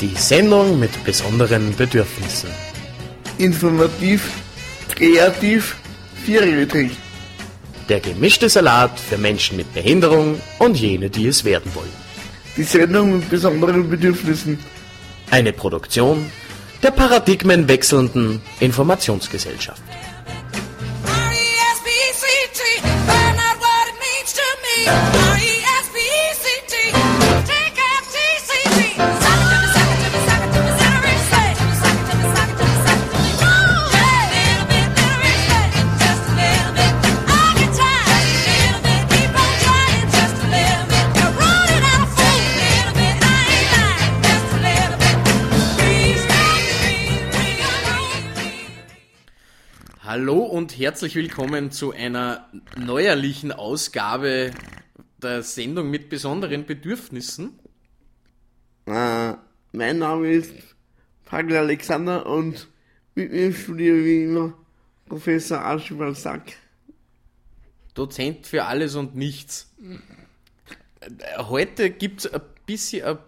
Die Sendung mit besonderen Bedürfnissen. Informativ, kreativ, vierrädrig. Der gemischte Salat für Menschen mit Behinderung und jene, die es werden wollen. Die Sendung mit besonderen Bedürfnissen. Eine Produktion der paradigmenwechselnden Informationsgesellschaft. R-E-S-P-E-C-T, find out what it means to me. Hallo und herzlich willkommen zu einer neuerlichen Ausgabe der Sendung mit besonderen Bedürfnissen. Äh, mein Name ist Pagel Alexander und mit mir Studio wie immer Professor Archibald Sack. Dozent für alles und nichts. Heute gibt es ein bisschen eine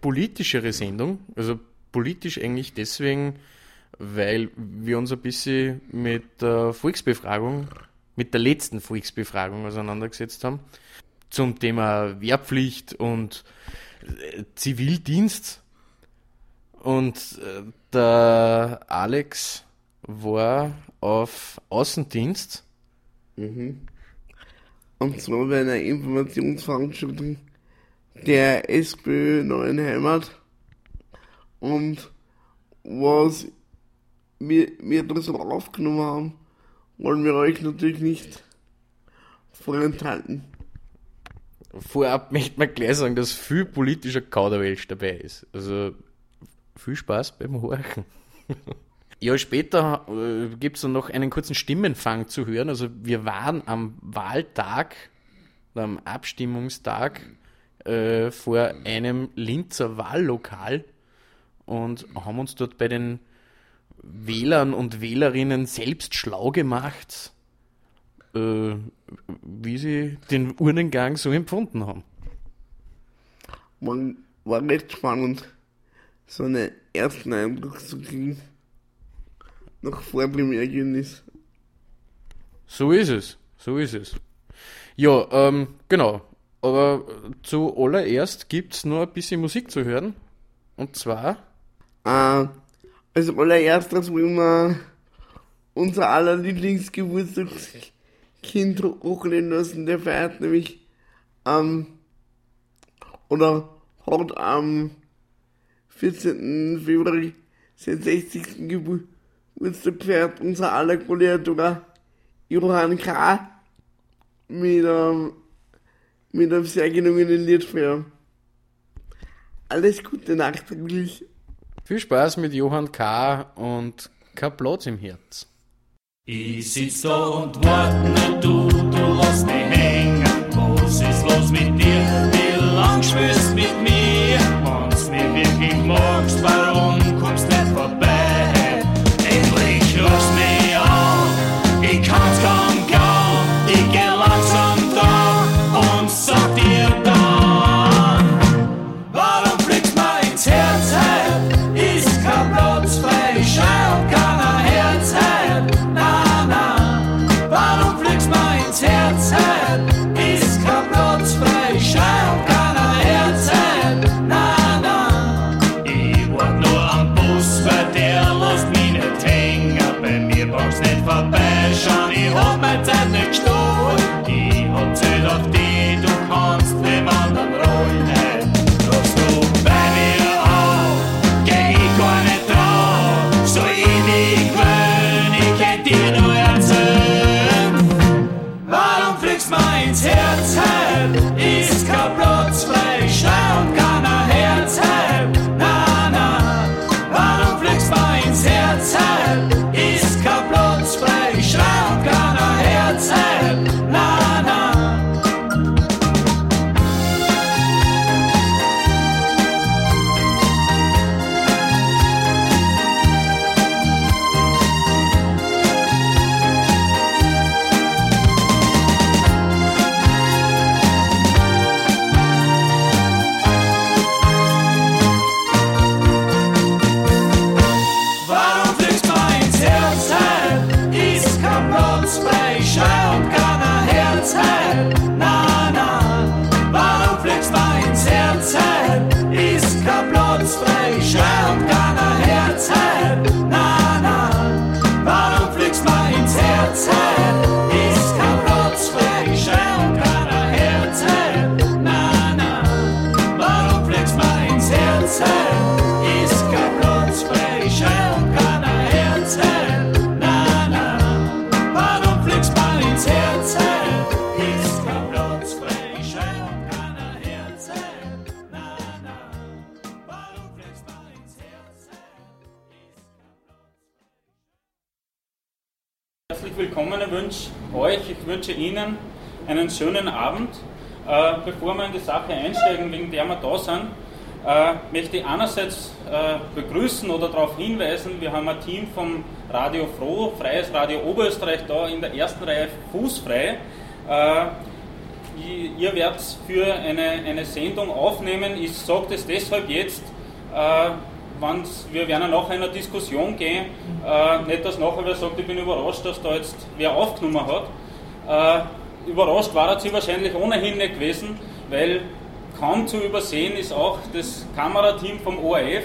politischere Sendung. Also politisch eigentlich deswegen, weil wir uns ein bisschen mit der Volksbefragung, mit der letzten Volksbefragung auseinandergesetzt haben. Zum Thema Wehrpflicht und äh, Zivildienst. Und äh, der Alex war auf Außendienst. Und zwar bei einer Informationsveranstaltung der SPÖ Neuen Heimat. Und was wir, wir das aufgenommen haben, wollen wir euch natürlich nicht vorenthalten. Vorab möchte man gleich sagen, dass viel politischer Kauderwelsch dabei ist. Also viel Spaß beim Horchen. ja, später äh, gibt es dann noch einen kurzen Stimmenfang zu hören. Also wir waren am Wahltag, am Abstimmungstag äh, vor einem Linzer Wahllokal und haben uns dort bei den Wählern und Wählerinnen selbst schlau gemacht, äh, wie sie den Urnengang so empfunden haben. War, war recht spannend, so einen ersten Eindruck zu kriegen. Noch vor dem Ergebnis. So ist es, so ist es. Ja, ähm, genau. Aber zuallererst gibt's nur ein bisschen Musik zu hören. Und zwar, Äh, als allererstes wollen wir unser aller Lieblingsgeburtstagskind hochleben lassen. Der feiert nämlich am, oder hat am 14. Februar seinen 60. Geburtstag gefeiert. Unser aller Kollege Johann K. mit einem, mit einem sehr gelungenen Lied für alles Gute nachträglich. Viel Spaß mit Johann K. und kein Platz im Herz. Ich sitz da und wart nur du, du lass mich hängen. Was ist los mit dir? Wie lang spielst mit mir? Wenn's mich wirklich magst, wünsche Ihnen einen schönen Abend. Äh, bevor wir in die Sache einsteigen, wegen der wir da sind, äh, möchte ich einerseits äh, begrüßen oder darauf hinweisen, wir haben ein Team vom Radio Froh, Freies Radio Oberösterreich, da in der ersten Reihe fußfrei. Äh, ihr- werdet für eine, eine Sendung aufnehmen. Ich sage das deshalb jetzt, äh, wenn's, wir werden nachher in eine Diskussion gehen. Äh, nicht, dass nachher wer sagt, ich bin überrascht, dass da jetzt wer aufgenommen hat. Äh, überrascht war er sie wahrscheinlich ohnehin nicht gewesen, weil kaum zu übersehen ist auch das Kamerateam vom ORF,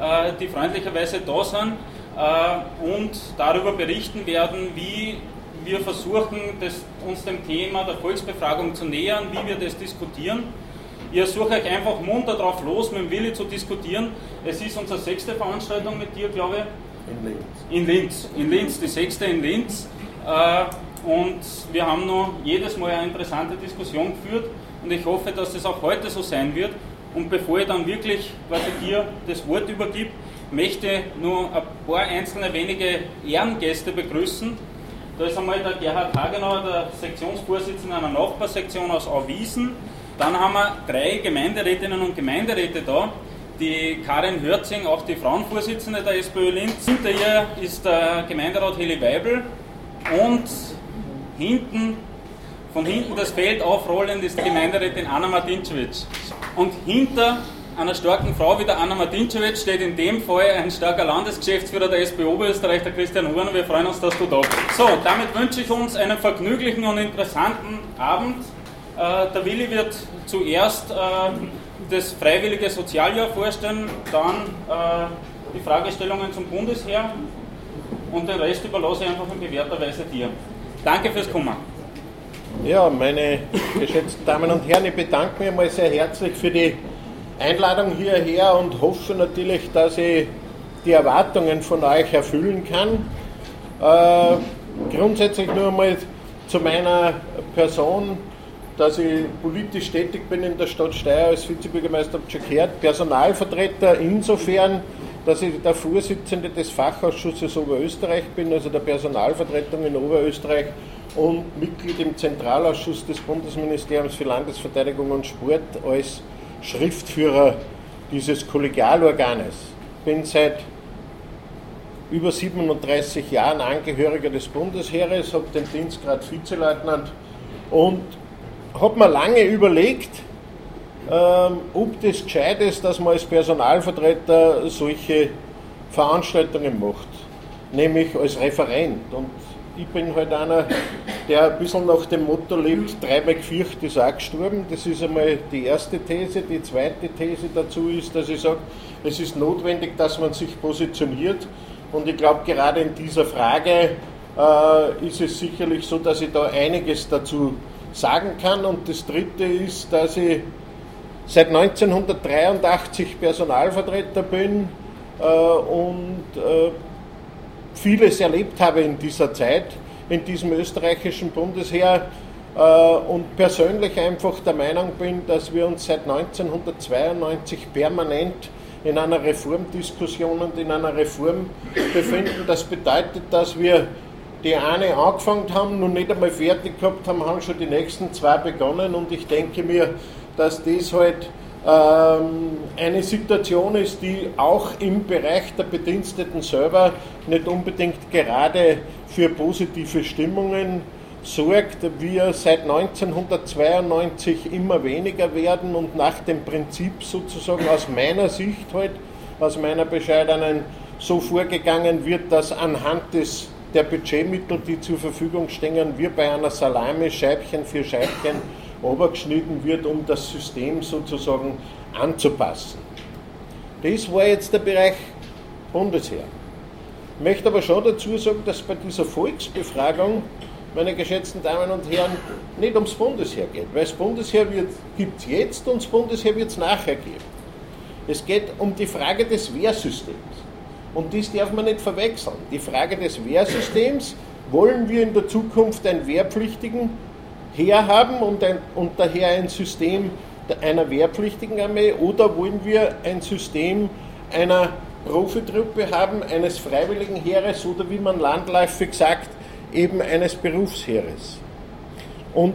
äh, die freundlicherweise da sind äh, und darüber berichten werden, wie wir versuchen, das, uns dem Thema der Volksbefragung zu nähern, wie wir das diskutieren. Ihr sucht euch einfach munter drauf los, mit dem Willi zu diskutieren. Es ist unsere sechste Veranstaltung mit dir, glaube ich. In Linz. In Linz, die sechste in Linz. Äh, und wir haben noch jedes Mal eine interessante Diskussion geführt und ich hoffe, dass das auch heute so sein wird. Und bevor ich dann wirklich quasi dir das Wort übergib, möchte nur ein paar einzelne wenige Ehrengäste begrüßen. Da ist einmal der Gerhard Hagenauer, der Sektionsvorsitzende einer Nachbarsektion aus Auwiesen. Dann haben wir drei Gemeinderätinnen und Gemeinderäte da. Die Karin Hörzing, auch die Frauenvorsitzende der SPÖ Linz. Hinter ihr ist der Gemeinderat Heli Weibel. Und hinten, von hinten das Feld aufrollend, ist die Gemeinderätin Anna Martincevic. Und hinter einer starken Frau wie der Anna Martincevic steht in dem Fall ein starker Landesgeschäftsführer der SPÖ Oberösterreich, der Christian Huhn. Wir freuen uns, dass du da bist. So, damit wünsche ich uns einen vergnüglichen und interessanten Abend. Äh, der Willi wird zuerst äh, das freiwillige Sozialjahr vorstellen, dann äh, die Fragestellungen zum Bundesheer und den Rest überlasse ich einfach in bewährter Weise dir. Danke fürs Kommen. Ja, meine geschätzten Damen und Herren, ich bedanke mich einmal sehr herzlich für die Einladung hierher und hoffe natürlich, dass ich die Erwartungen von euch erfüllen kann. Äh, grundsätzlich nur einmal zu meiner Person, dass ich politisch tätig bin in der Stadt Steyr als Vizebürgermeister, gehört, Personalvertreter insofern, dass ich der Vorsitzende des Fachausschusses Oberösterreich bin, also der Personalvertretung in Oberösterreich und Mitglied im Zentralausschuss des Bundesministeriums für Landesverteidigung und Sport als Schriftführer dieses Kollegialorganes. Bin seit über 37 Jahren Angehöriger des Bundesheeres, habe den Dienstgrad Vizeleutnant und habe mir lange überlegt, ähm, ob das gescheit ist, dass man als Personalvertreter solche Veranstaltungen macht, nämlich als Referent. Und ich bin halt einer, der ein bisschen nach dem Motto lebt, dreimal gefürcht ist auch gestorben. Das ist einmal die erste These. Die zweite These dazu ist, dass ich sage, es ist notwendig, dass man sich positioniert. Und ich glaube, gerade in dieser Frage äh, ist es sicherlich so, dass ich da einiges dazu sagen kann. Und das dritte ist, dass ich seit 1983 Personalvertreter bin äh, und äh, vieles erlebt habe in dieser Zeit, in diesem österreichischen Bundesheer äh, und persönlich einfach der Meinung bin, dass wir uns seit 1992 permanent in einer Reformdiskussion und in einer Reform befinden. Das bedeutet, dass wir die eine angefangen haben, noch nicht einmal fertig gehabt haben, haben schon die nächsten zwei begonnen und ich denke mir, dass das halt ähm, eine Situation ist, die auch im Bereich der Bediensteten selber nicht unbedingt gerade für positive Stimmungen sorgt. Wir seit 1992 immer weniger werden und nach dem Prinzip sozusagen aus meiner Sicht halt, aus meiner bescheidenen, so vorgegangen wird, dass anhand des der Budgetmittel, die zur Verfügung stehen, wie bei einer Salami Scheibchen für Scheibchen obergeschnitten wird, um das System sozusagen anzupassen. Das war jetzt der Bereich Bundesheer. Ich möchte aber schon dazu sagen, dass bei dieser Volksbefragung, meine geschätzten Damen und Herren, nicht ums Bundesheer geht, weil das Bundesheer gibt es jetzt und das Bundesheer wird es nachher geben. Es geht um die Frage des Wehrsystems. Und das darf man nicht verwechseln. Die Frage des Wehrsystems, wollen wir in der Zukunft einen wehrpflichtigen Heer haben und, ein, und daher ein System einer wehrpflichtigen Armee oder wollen wir ein System einer Profitruppe haben, eines freiwilligen Heeres oder wie man landläufig sagt, eben eines Berufsheeres. Und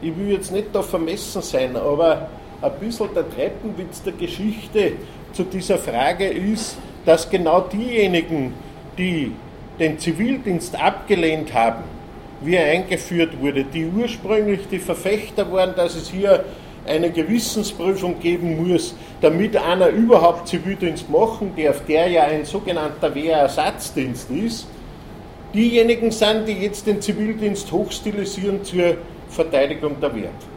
ich will jetzt nicht da vermessen sein, aber ein bisschen der Treppenwitz der Geschichte zu dieser Frage ist, dass genau diejenigen, die den Zivildienst abgelehnt haben, wie er eingeführt wurde, die ursprünglich die Verfechter waren, dass es hier eine Gewissensprüfung geben muss, damit einer überhaupt Zivildienst machen darf, der ja ein sogenannter Wehrersatzdienst ist, diejenigen sind, die jetzt den Zivildienst hochstilisieren zur Verteidigung der Wehrpflicht.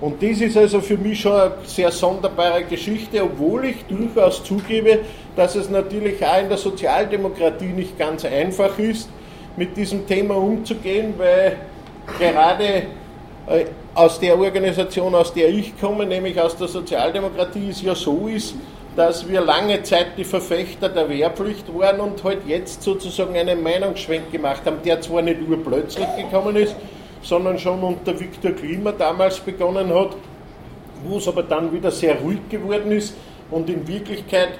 Und das ist also für mich schon eine sehr sonderbare Geschichte, obwohl ich durchaus zugebe, dass es natürlich auch in der Sozialdemokratie nicht ganz einfach ist, mit diesem Thema umzugehen, weil gerade äh, aus der Organisation, aus der ich komme, nämlich aus der Sozialdemokratie, es ja so ist, dass wir lange Zeit die Verfechter der Wehrpflicht waren und halt jetzt sozusagen einen Meinungsschwenk gemacht haben, der zwar nicht urplötzlich gekommen ist, sondern schon unter Viktor Klima damals begonnen hat, wo es aber dann wieder sehr ruhig geworden ist und in Wirklichkeit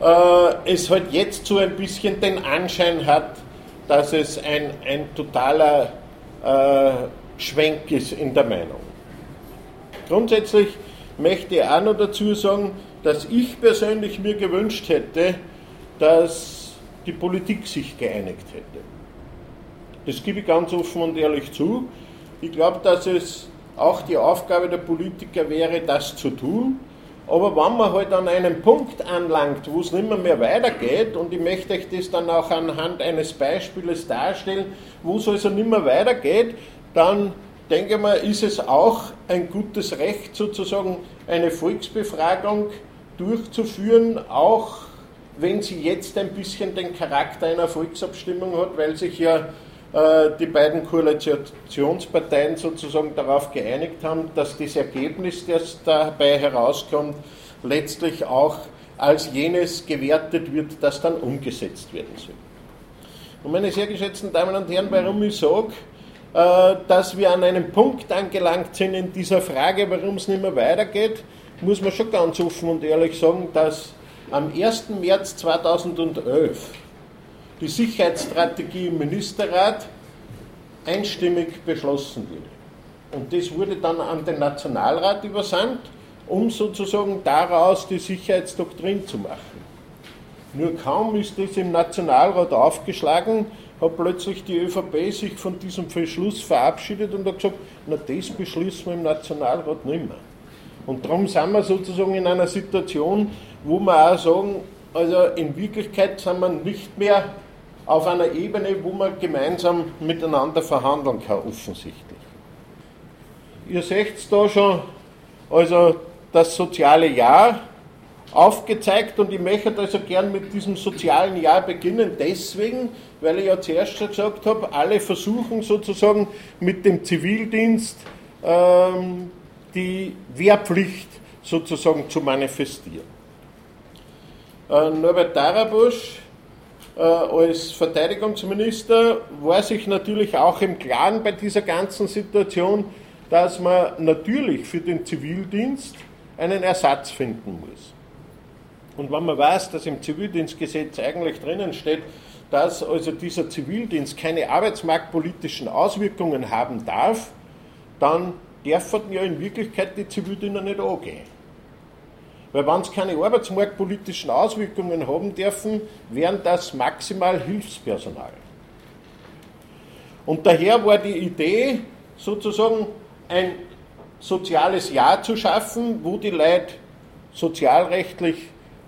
äh, es halt jetzt so ein bisschen den Anschein hat, dass es ein, ein totaler äh, Schwenk ist in der Meinung. Grundsätzlich möchte ich auch noch dazu sagen, dass ich persönlich mir gewünscht hätte, dass die Politik sich geeinigt hätte. Das gebe ich ganz offen und ehrlich zu. Ich glaube, dass es auch die Aufgabe der Politiker wäre, das zu tun. Aber wenn man halt an einem Punkt anlangt, wo es nicht mehr, mehr weitergeht, und ich möchte euch das dann auch anhand eines Beispiels darstellen, wo es also nicht mehr weitergeht, dann denke ich mal, ist es auch ein gutes Recht, sozusagen eine Volksbefragung durchzuführen, auch wenn sie jetzt ein bisschen den Charakter einer Volksabstimmung hat, weil sich ja die beiden Koalitionsparteien sozusagen darauf geeinigt haben, dass das Ergebnis, das dabei herauskommt, letztlich auch als jenes gewertet wird, das dann umgesetzt werden soll. Und meine sehr geschätzten Damen und Herren, warum ich sage, äh, dass wir an einem Punkt angelangt sind in dieser Frage, warum es nicht mehr weitergeht, muss man schon ganz offen und ehrlich sagen, dass am 1. März 2011 die Sicherheitsstrategie im Ministerrat einstimmig beschlossen wurde. Und das wurde dann an den Nationalrat übersandt, um sozusagen daraus die Sicherheitsdoktrin zu machen. Nur kaum ist das im Nationalrat aufgeschlagen, hat plötzlich die ÖVP sich von diesem Beschluss verabschiedet und hat gesagt, na das beschließen wir im Nationalrat nicht mehr. Und darum sind wir sozusagen in einer Situation, wo wir auch sagen, also in Wirklichkeit sind wir nicht mehr auf einer Ebene, wo man gemeinsam miteinander verhandeln kann, offensichtlich. Ihr seht da schon, also das soziale Jahr aufgezeigt und ich möchte also gern mit diesem sozialen Jahr beginnen, deswegen, weil ich ja zuerst schon gesagt habe, alle versuchen sozusagen mit dem Zivildienst ähm, die Wehrpflicht sozusagen zu manifestieren. Äh, Norbert Darabusch äh, als Verteidigungsminister war sich natürlich auch im Klaren bei dieser ganzen Situation, dass man natürlich für den Zivildienst einen Ersatz finden muss. Und wenn man weiß, dass im Zivildienstgesetz eigentlich drinnen steht, dass also dieser Zivildienst keine arbeitsmarktpolitischen Auswirkungen haben darf, dann dürfen ja in Wirklichkeit die Zivildiener nicht angehen. Weil wenn es keine arbeitsmarktpolitischen Auswirkungen haben dürfen, wären das maximal Hilfspersonal. Und daher war die Idee, sozusagen ein soziales Jahr zu schaffen, wo die Leute sozialrechtlich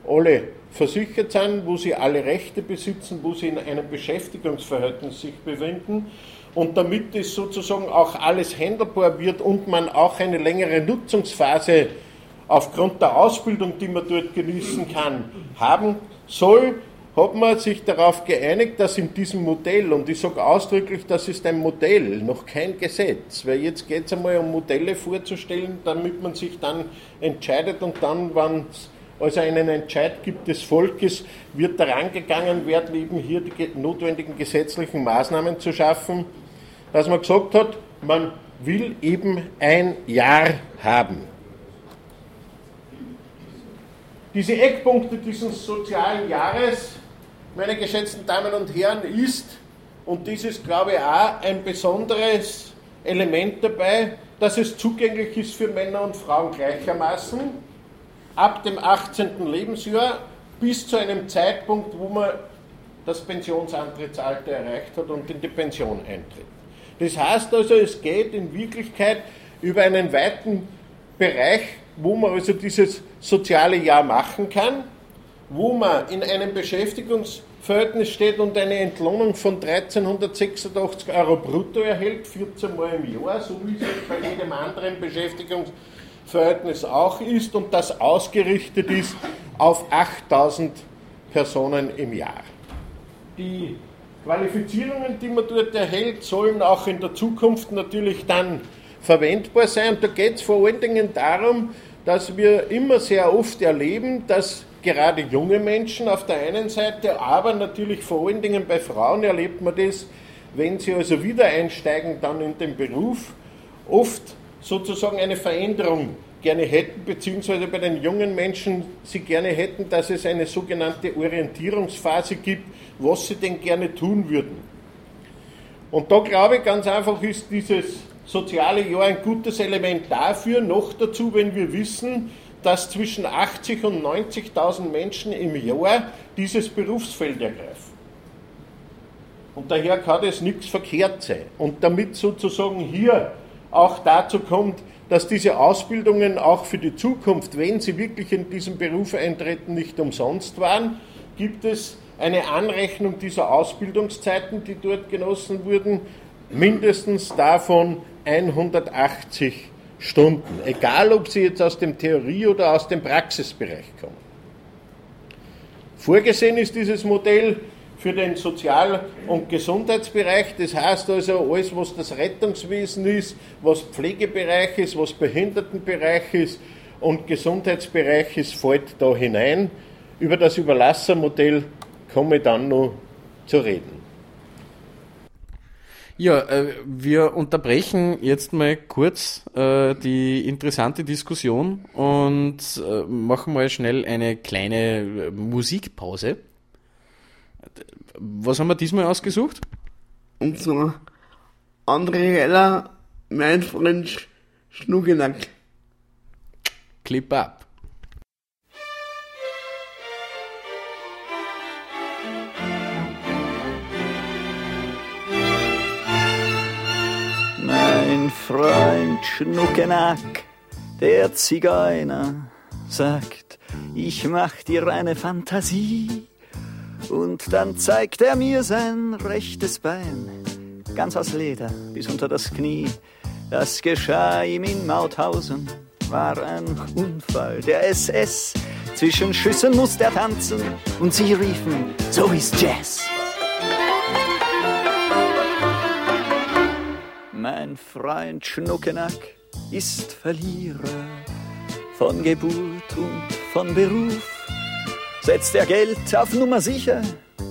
alle versichert sind, wo sie alle Rechte besitzen, wo sie in einem Beschäftigungsverhältnis sich befinden und damit es sozusagen auch alles handelbar wird und man auch eine längere Nutzungsphase aufgrund der Ausbildung, die man dort genießen kann, haben soll, hat man sich darauf geeinigt, dass in diesem Modell, und ich sage ausdrücklich, das ist ein Modell, noch kein Gesetz, weil jetzt geht es einmal um Modelle vorzustellen, damit man sich dann entscheidet und dann, wenn es also einen Entscheid gibt des Volkes, wird daran gegangen werden, eben hier die ge- notwendigen gesetzlichen Maßnahmen zu schaffen, dass man gesagt hat, man will eben ein Jahr haben. Diese Eckpunkte dieses sozialen Jahres, meine geschätzten Damen und Herren, ist, und dies ist, glaube ich, auch ein besonderes Element dabei, dass es zugänglich ist für Männer und Frauen gleichermaßen, ab dem 18. Lebensjahr bis zu einem Zeitpunkt, wo man das Pensionsantrittsalter erreicht hat und in die Pension eintritt. Das heißt also, es geht in Wirklichkeit über einen weiten Bereich, wo man also dieses soziale Jahr machen kann, wo man in einem Beschäftigungsverhältnis steht und eine Entlohnung von 1386 Euro brutto erhält, 14 Mal im Jahr, so wie es bei jedem anderen Beschäftigungsverhältnis auch ist und das ausgerichtet ist auf 8000 Personen im Jahr. Die Qualifizierungen, die man dort erhält, sollen auch in der Zukunft natürlich dann verwendbar sein. Da geht es vor allen Dingen darum, dass wir immer sehr oft erleben, dass gerade junge Menschen auf der einen Seite, aber natürlich vor allen Dingen bei Frauen erlebt man das, wenn sie also wieder einsteigen dann in den Beruf, oft sozusagen eine Veränderung gerne hätten, beziehungsweise bei den jungen Menschen sie gerne hätten, dass es eine sogenannte Orientierungsphase gibt, was sie denn gerne tun würden. Und da glaube ich ganz einfach ist dieses soziale Jahr ein gutes Element dafür, noch dazu, wenn wir wissen, dass zwischen 80 und 90.000 Menschen im Jahr dieses Berufsfeld ergreifen. Und daher kann das nichts verkehrt sein. Und damit sozusagen hier auch dazu kommt, dass diese Ausbildungen auch für die Zukunft, wenn sie wirklich in diesen Beruf eintreten, nicht umsonst waren, gibt es eine Anrechnung dieser Ausbildungszeiten, die dort genossen wurden, mindestens davon 180 Stunden, egal ob sie jetzt aus dem Theorie- oder aus dem Praxisbereich kommen. Vorgesehen ist dieses Modell für den Sozial- und Gesundheitsbereich. Das heißt also, alles, was das Rettungswesen ist, was Pflegebereich ist, was Behindertenbereich ist und Gesundheitsbereich ist, fällt da hinein. Über das Überlassermodell komme ich dann noch zu reden. Ja, äh, wir unterbrechen jetzt mal kurz äh, die interessante Diskussion und äh, machen mal schnell eine kleine Musikpause. Was haben wir diesmal ausgesucht? Und so André Heller, mein Freund Sch- Schnuckenack. Clip ab. Freund Schnuckenack, der Zigeuner, sagt, ich mach dir eine Fantasie. Und dann zeigt er mir sein rechtes Bein, ganz aus Leder bis unter das Knie. Das geschah ihm in Mauthausen, war ein Unfall der SS. Zwischen Schüssen musste er tanzen und sie riefen, so ist Jazz. Mein Freund Schnuckenack ist Verlierer von Geburt und von Beruf. Setzt er Geld auf Nummer sicher,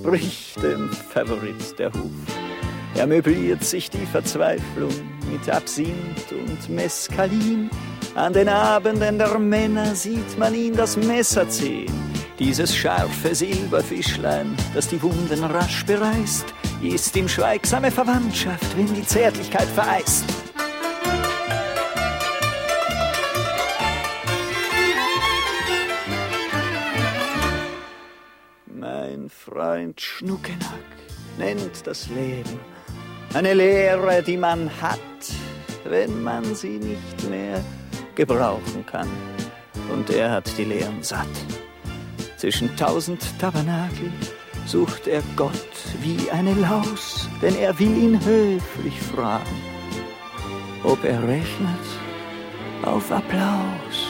bricht dem Favorit der Huf. Er möbliert sich die Verzweiflung mit Absinth und Mescalin. An den Abenden der Männer sieht man ihn das Messer ziehen. Dieses scharfe Silberfischlein, das die Wunden rasch bereißt, ist ihm schweigsame Verwandtschaft, wenn die Zärtlichkeit vereist. Mein Freund Schnuckenack nennt das Leben eine Lehre, die man hat, wenn man sie nicht mehr gebrauchen kann. Und er hat die Lehren satt. Zwischen tausend Tabernakel sucht er Gott wie eine Laus, denn er will ihn höflich fragen, ob er rechnet auf Applaus.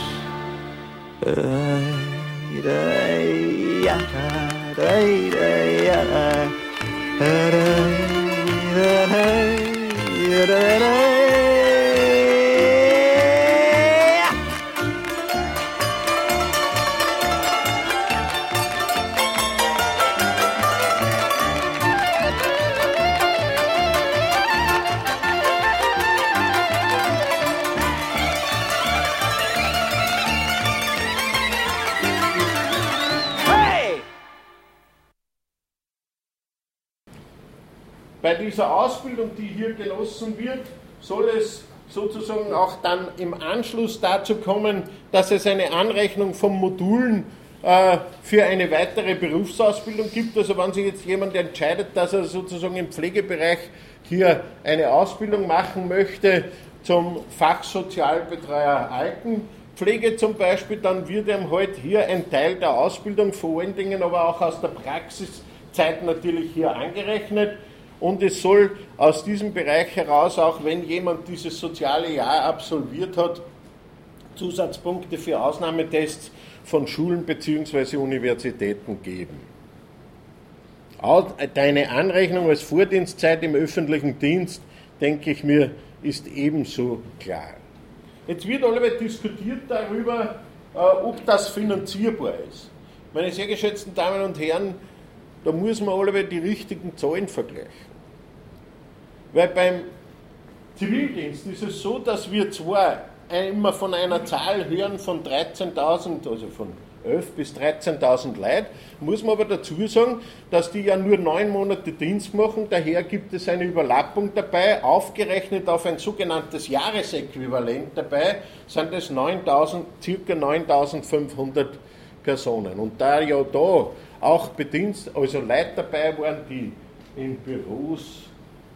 Ausbildung, die hier genossen wird, soll es sozusagen auch dann im Anschluss dazu kommen, dass es eine Anrechnung von Modulen äh, für eine weitere Berufsausbildung gibt. Also wenn sich jetzt jemand entscheidet, dass er sozusagen im Pflegebereich hier eine Ausbildung machen möchte zum Fachsozialbetreuer Altenpflege zum Beispiel, dann wird ihm halt hier ein Teil der Ausbildung, vor allen Dingen aber auch aus der Praxiszeit natürlich hier angerechnet. Und es soll aus diesem Bereich heraus, auch wenn jemand dieses soziale Jahr absolviert hat, Zusatzpunkte für Ausnahmetests von Schulen bzw. Universitäten geben. Auch Deine Anrechnung als Vordienstzeit im öffentlichen Dienst, denke ich mir, ist ebenso klar. Jetzt wird alle diskutiert darüber, äh, ob das finanzierbar ist. Meine sehr geschätzten Damen und Herren, da muss man alle die richtigen Zahlen vergleichen. Weil beim Zivildienst ist es so, dass wir zwar immer von einer Zahl hören von 13.000, also von 11.000 bis 13.000 Leute, muss man aber dazu sagen, dass die ja nur neun Monate Dienst machen, daher gibt es eine Überlappung dabei, aufgerechnet auf ein sogenanntes Jahresäquivalent dabei, sind es 9.000, circa 9.500 Personen. Und da ja da auch Bedienst, also Leute dabei waren, die in Büros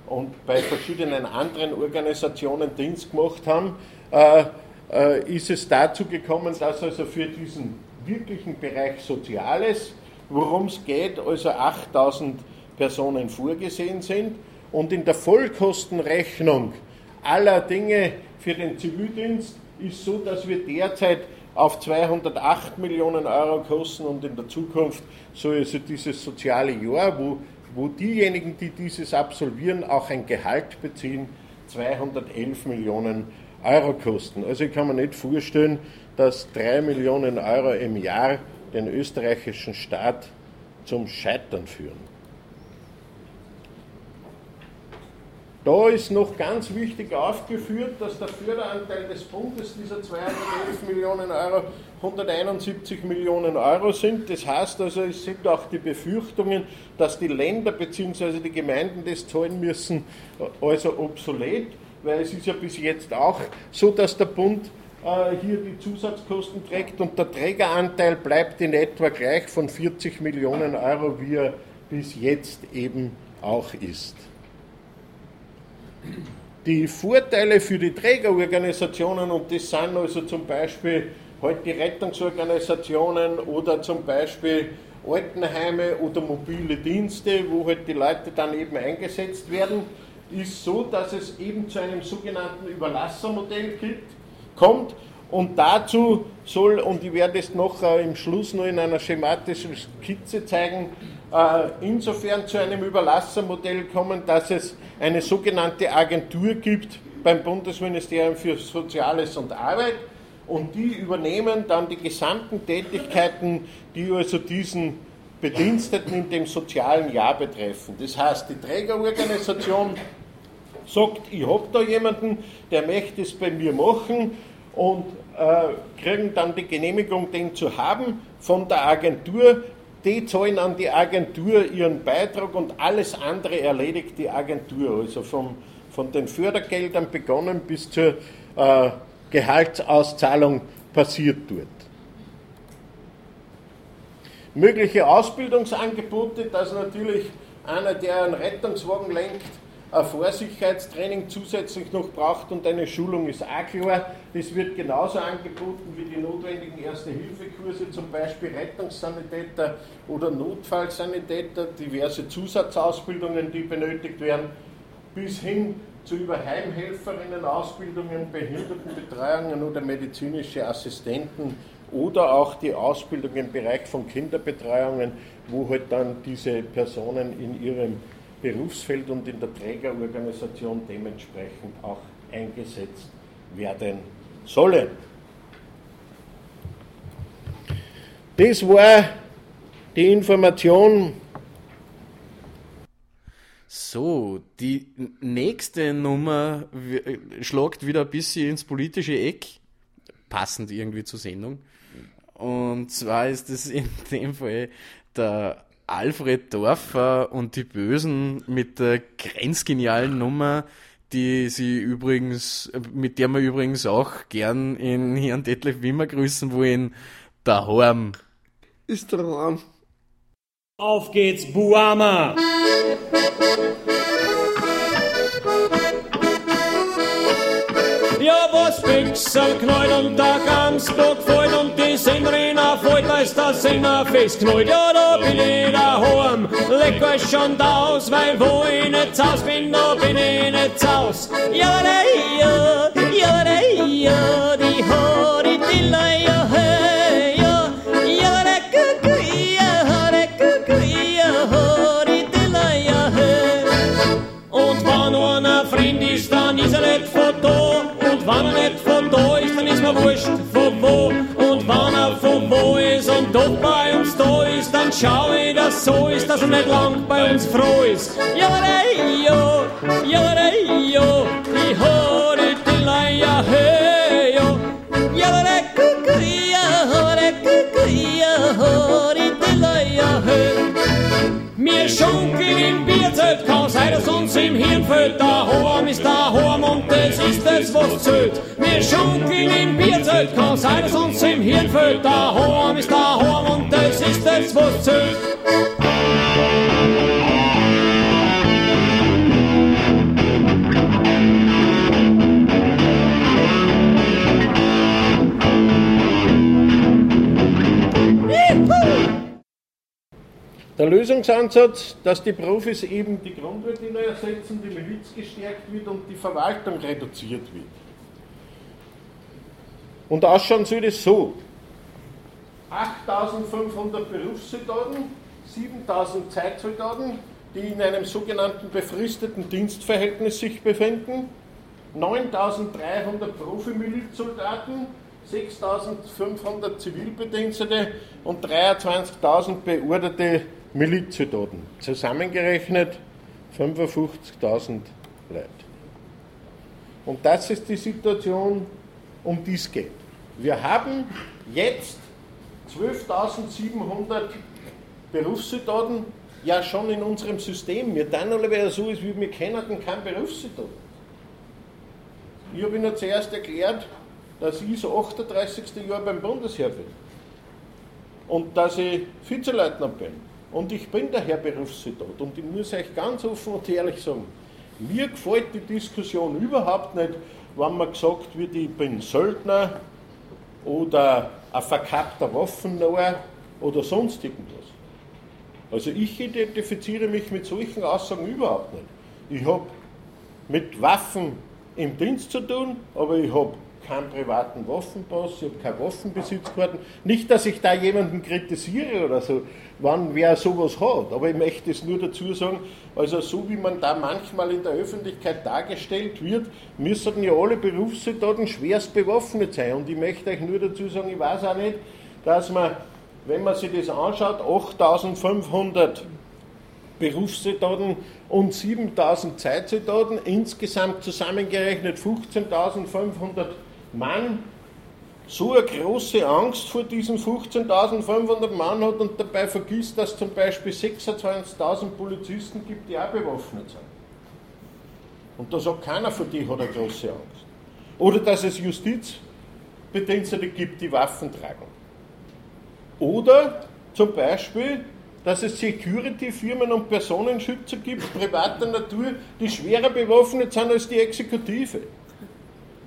und bei verschiedenen anderen Organisationen Dienst gemacht haben, äh, äh, ist es dazu gekommen, dass also für diesen wirklichen Bereich Soziales, worum es geht, also 8000 Personen vorgesehen sind und in der Vollkostenrechnung aller Dinge für den Zivildienst ist so, dass wir derzeit auf 208 Millionen Euro kosten und in der Zukunft soll also dieses soziale Jahr, wo, wo diejenigen, die dieses absolvieren, auch ein Gehalt beziehen, 211 Millionen Euro kosten. Also ich kann mir nicht vorstellen, dass 3 Millionen Euro im Jahr den österreichischen Staat zum Scheitern führen. Da ist noch ganz wichtig aufgeführt, dass der Förderanteil des Bundes dieser 211 Millionen Euro 171 Millionen Euro sind. Das heißt also, es sind auch die Befürchtungen, dass die Länder bzw. die Gemeinden das zahlen müssen, also obsolet, weil es ist ja bis jetzt auch so, dass der Bund äh, hier die Zusatzkosten trägt und der Trägeranteil bleibt in etwa gleich von 40 Millionen Euro, wie er bis jetzt eben auch ist. Die Vorteile für die Trägerorganisationen, und das sind also zum Beispiel halt die Rettungsorganisationen oder zum Beispiel Altenheime oder mobile Dienste, wo halt die Leute dann eben eingesetzt werden, ist so, dass es eben zu einem sogenannten Überlassermodell gibt, kommt. Und dazu soll, und ich werde es noch äh, im Schluss nur in einer schematischen Skizze zeigen, insofern zu einem Überlassermodell kommen, dass es eine sogenannte Agentur gibt beim Bundesministerium für Soziales und Arbeit und die übernehmen dann die gesamten Tätigkeiten, die also diesen Bediensteten in dem sozialen Jahr betreffen. Das heißt, die Trägerorganisation sagt, ich habe da jemanden, der möchte es bei mir machen und äh, kriegen dann die Genehmigung, den zu haben von der Agentur. Die zahlen an die Agentur ihren Beitrag und alles andere erledigt die Agentur. Also vom, von den Fördergeldern begonnen bis zur äh, Gehaltsauszahlung passiert dort. Mögliche Ausbildungsangebote, dass natürlich einer, der einen Rettungswagen lenkt, ein Vorsicherheitstraining zusätzlich noch braucht und eine Schulung ist auch klar. Das wird genauso angeboten wie die notwendigen Erste-Hilfe-Kurse, zum Beispiel Rettungssanitäter oder Notfallsanitäter, diverse Zusatzausbildungen, die benötigt werden, bis hin zu über Heimhelferinnen, Ausbildungen, Behindertenbetreuungen oder medizinische Assistenten oder auch die Ausbildung im Bereich von Kinderbetreuungen, wo halt dann diese Personen in ihrem Berufsfeld und in der Trägerorganisation dementsprechend auch eingesetzt werden sollen. Das war die Information So, die nächste Nummer schlagt wieder ein bisschen ins politische Eck, passend irgendwie zur Sendung. Und zwar ist es in dem Fall der Alfred Dorfer und die Bösen mit der grenzgenialen Nummer, die sie übrigens, mit der wir übrigens auch gern in Herrn Detlef Wimmer grüßen wollen, daheim. Ist der Raum. Auf geht's, Buama! Ja, was Pixel knallt und der Gamsbock fällt und die Sängerin fällt, da ist der Sänger festknallt. Ja, da bin ich daheim, leck euch schon da aus, weil wo ich nicht zu Haus bin, da bin ich nicht zu Haus. Ja, da, ja, ja, da, ja, die Horidilla, ja, hey, dann schau ich, dass so ist, dass er nicht lang bei uns froh ist. Ja, rei, jo, ja, rei, jo, die Haare, die Leier, Wir schunkeln im Bierzelt, kann sein, dass uns im Hirn fällt. Der Horn ist der Horn und das ist das, was zählt. Wir schunkeln im Bierzelt, kann sein, dass uns im Hirn fällt. Der Horn ist der Horn und das ist das, was zählt. Der Lösungsansatz, dass die Profis eben die Grundverdiener ersetzen, die Miliz gestärkt wird und die Verwaltung reduziert wird. Und ausschauen soll das so. 8500 Berufssoldaten, 7000 Zeitsoldaten, die in einem sogenannten befristeten Dienstverhältnis sich befinden, 9300 Profimilizsoldaten, 6500 Zivilbedienstete und 23.000 beorderte Milizsoldaten. Zusammengerechnet 55.000 Leute. Und das ist die Situation, um die es geht. Wir haben jetzt 12.700 Berufssoldaten ja schon in unserem System. Wir dann aber so ist, wie wir kennen keinen Berufssoldaten. Ich habe Ihnen zuerst erklärt, dass ich so 38. Jahr beim Bundesheer bin. Und dass ich Vizeleutnant bin. Und ich bin daher Berufssoldat. Und ich muss euch ganz offen und ehrlich sagen, mir gefällt die Diskussion überhaupt nicht, wenn man gesagt wird, ich bin Söldner oder ein verkappter Waffennauer oder sonst irgendwas. Also ich identifiziere mich mit solchen Aussagen überhaupt nicht. Ich habe mit Waffen im Dienst zu tun, aber ich habe keinen privaten Waffenpass, ich habe keine Waffenbesitzkarten. Nicht, dass ich da jemanden kritisiere oder so, wann wer sowas hat, aber ich möchte es nur dazu sagen, also so wie man da manchmal in der Öffentlichkeit dargestellt wird, müssen ja alle Berufssoldaten schwerst bewaffnet sein. Und ich möchte euch nur dazu sagen, ich weiß auch nicht, dass man, wenn man sich das anschaut, 8500 Berufssoldaten und 7000 Zeitsoldaten, insgesamt zusammengerechnet 15.500 Mann, so eine große Angst vor diesen 15.500 Mann hat und dabei vergisst, dass es zum Beispiel 26.000 Polizisten gibt, die auch bewaffnet sind. Und da sagt keiner von die hat eine große Angst. Oder dass es Justizbedienstete gibt, die Waffen tragen. Oder zum Beispiel dass es Security-Firmen und Personenschützer gibt, privater Natur, die schwerer bewaffnet sind als die Exekutive.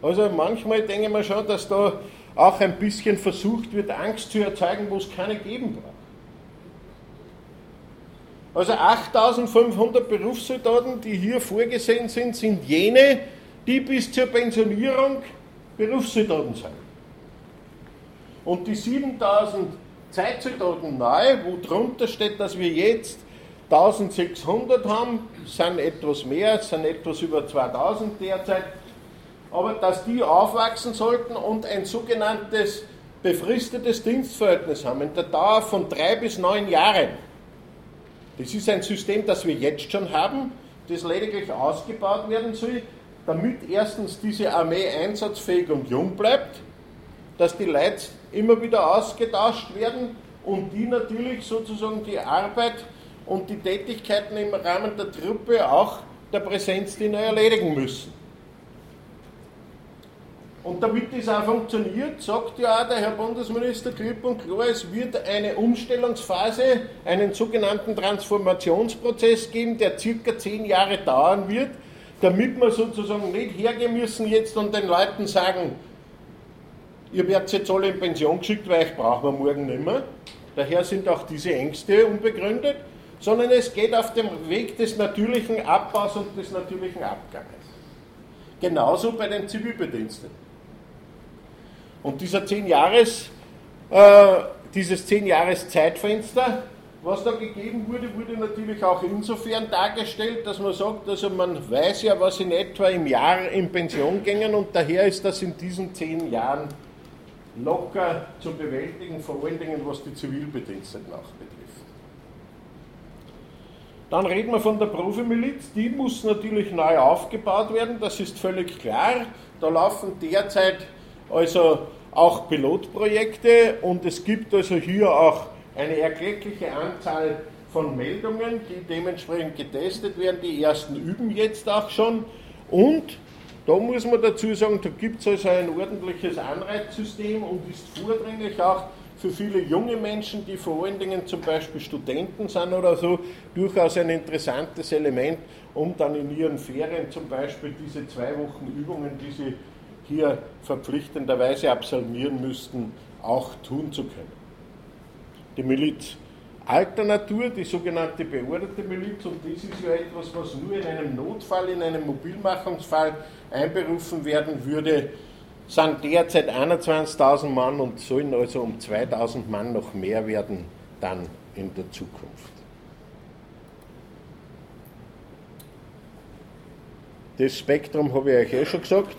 Also manchmal denke ich mir schon, dass da auch ein bisschen versucht wird, Angst zu erzeugen, wo es keine geben braucht. Also 8500 Berufssoldaten, die hier vorgesehen sind, sind jene, die bis zur Pensionierung Berufssoldaten sind. Und die 7000 Zeitsoldaten neu, wo drunter steht, dass wir jetzt 1600 haben, sind etwas mehr, sind etwas über 2000 derzeit, aber dass die aufwachsen sollten und ein sogenanntes befristetes Dienstverhältnis haben, in der Dauer von drei bis neun Jahren. Das ist ein System, das wir jetzt schon haben, das lediglich ausgebaut werden soll, damit erstens diese Armee einsatzfähig und jung bleibt, dass die Leute immer wieder ausgetauscht werden und die natürlich sozusagen die Arbeit und die Tätigkeiten im Rahmen der Truppe auch der Präsenzdiener erledigen müssen. Und damit das auch funktioniert, sagt ja auch der Herr Bundesminister klipp und klar, es wird eine Umstellungsphase, einen sogenannten Transformationsprozess geben, der circa zehn Jahre dauern wird, damit wir sozusagen nicht hergehen müssen jetzt und den Leuten sagen, ihr werdet jetzt alle in Pension geschickt, weil ich brauchen wir morgen nicht mehr. Daher sind auch diese Ängste unbegründet, sondern es geht auf dem Weg des natürlichen Abbaus und des natürlichen Abganges. Genauso bei den Zivilbediensteten. Und dieser 10 Jahres, äh, dieses 10 Jahres Zeitfenster, was da gegeben wurde, wurde natürlich auch insofern dargestellt, dass man sagt, also man weiß ja, was in etwa im Jahr in Pension gingen und daher ist das in diesen 10 Jahren locker zu bewältigen, vor allen Dingen was die Zivilbediensteten auch betrifft. Dann reden wir von der Profimiliz, die muss natürlich neu aufgebaut werden, das ist völlig klar. Da laufen derzeit also auch Pilotprojekte und es gibt also hier auch eine erkleckliche Anzahl von Meldungen, die dementsprechend getestet werden. Die ersten üben jetzt auch schon und da muss man dazu sagen, da gibt es also ein ordentliches Anreizsystem und ist vordringlich auch für viele junge Menschen, die vor allen Dingen zum Beispiel Studenten sind oder so, durchaus ein interessantes Element, um dann in ihren Ferien zum Beispiel diese zwei Wochen Übungen, die sie hier verpflichtenderweise absolvieren müssten, auch tun zu können. Die Miliz alter Natur, die sogenannte beorderte Miliz, und das ist ja etwas, was nur in einem Notfall, in einem Mobilmachungsfall einberufen werden würde, sind derzeit 21.000 Mann und sollen also um 2.000 Mann noch mehr werden dann in der Zukunft. Das Spektrum habe ich euch eh schon gesagt.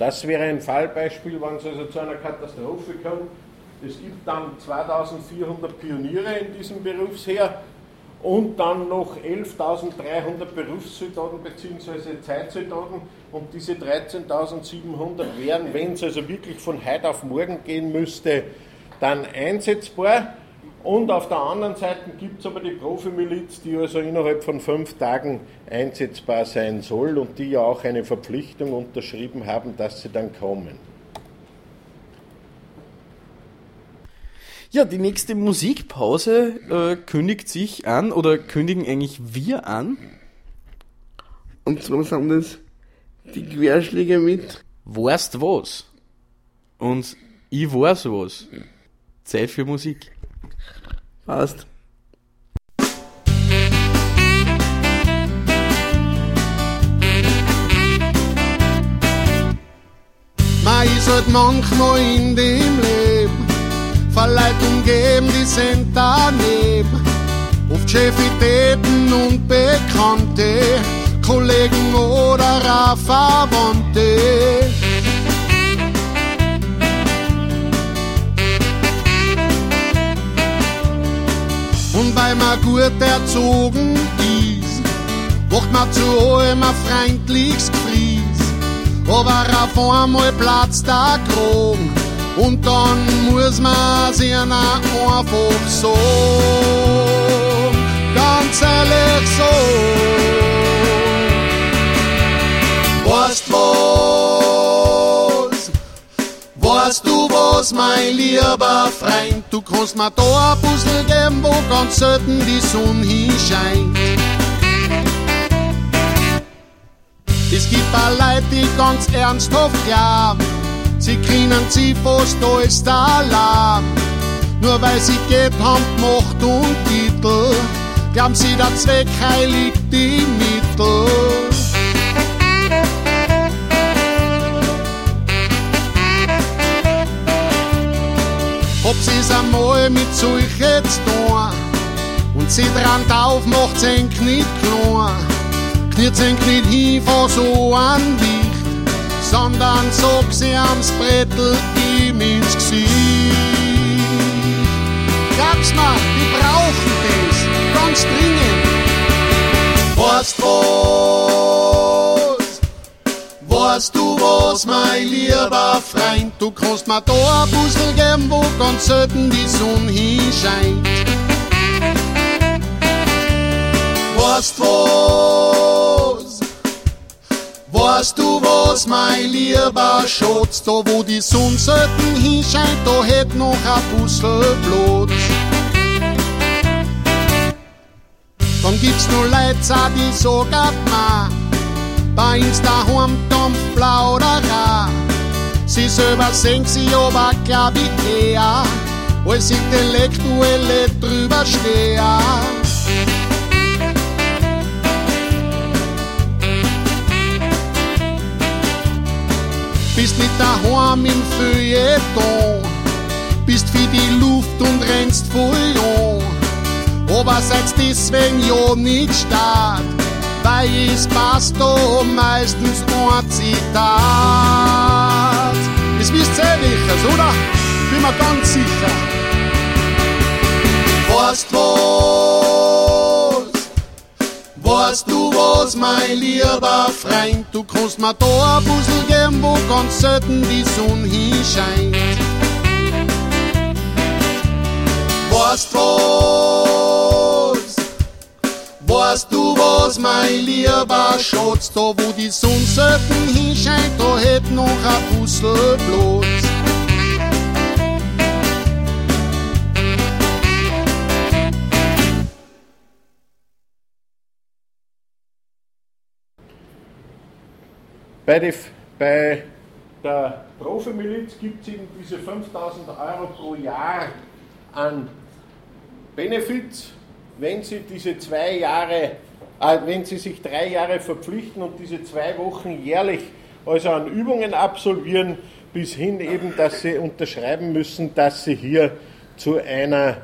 Das wäre ein Fallbeispiel, wenn es also zu einer Katastrophe kommt. Es gibt dann 2400 Pioniere in diesem Berufsheer und dann noch 11.300 Berufssoldaten bzw. Zeitsoldaten und diese 13.700 wären, wenn es also wirklich von heute auf morgen gehen müsste, dann einsetzbar. Und auf der anderen Seite gibt es aber die Profimiliz, die also innerhalb von fünf Tagen einsetzbar sein soll und die ja auch eine Verpflichtung unterschrieben haben, dass sie dann kommen. Ja, die nächste Musikpause äh, kündigt sich an oder kündigen eigentlich wir an. Und zwar sind das die Querschläge mit Weißt was? Und ich weiß was. Zeit für Musik. Passt. Man ist halt manchmal in dem Leben von Leuten umgeben, die sind daneben. Oft Chefitäten und Bekannte, Kollegen oder Verwandte. Weil man gut erzogen ist, macht man zu allem ein freundliches Gefries. Aber auf einmal platzt der Kragen und dann muss man sich einfach so, ganz ehrlich so. Weißt was? Was mein lieber Freund? Du kannst mir da ein Puzzle geben, wo ganz selten die Sonne hinscheint. Es gibt auch Leute, die ganz ernsthaft glauben, sie können sie fast alles allein. Nur weil sie Geld haben, Macht und Titel, glauben sie, der Zweck heiligt die Mittel. Ob sie's einmal mit solche zu tun und sie dran drauf macht sein Knie klein, kniet sein Knie hin von so an Licht, sondern sagt sie am's Brettel ihm ins Gesicht. Glaub's mir, die brauchen das, ganz dringend. Was? Weißt du was, mein lieber Freund? Du kannst mir da ein Puzzle geben, wo ganz selten die Sonne hinscheint. Weißt was? Weißt du was, mein lieber Schatz? Da wo die Sonne selten hinscheint, da hätt noch ein Puzzle Platz. Dann gibt's noch Leute, die sagen mir, bei uns daheim dumm Plauderer. Sie selber sehen sie aber, glaub ich, eher, als Intellektuelle drüber stehen. Bist nicht daheim im Feuilleton, bist für die Luft und rennst voll an. Aber seid deswegen ja nicht stark, es passt da meistens ein Zitat. Das wisst ihr welches, oder? Bin mir ganz sicher. Weißt was? Weißt du was, mein lieber Freund? Du kannst mir da ein Puzzle geben, wo ganz selten die Sonne hinscheint. Weißt was? Weißt du was, mein lieber Schatz? Da wo die Sonne selten hinscheint, da hätt noch ein Puzzle Platz. Bei, die, bei der Profimiliz gibt es eben diese 5000 Euro pro Jahr an Benefits, wenn sie diese zwei Jahre, äh, wenn sie sich drei Jahre verpflichten und diese zwei Wochen jährlich also an Übungen absolvieren, bis hin eben, dass sie unterschreiben müssen, dass sie hier zu einer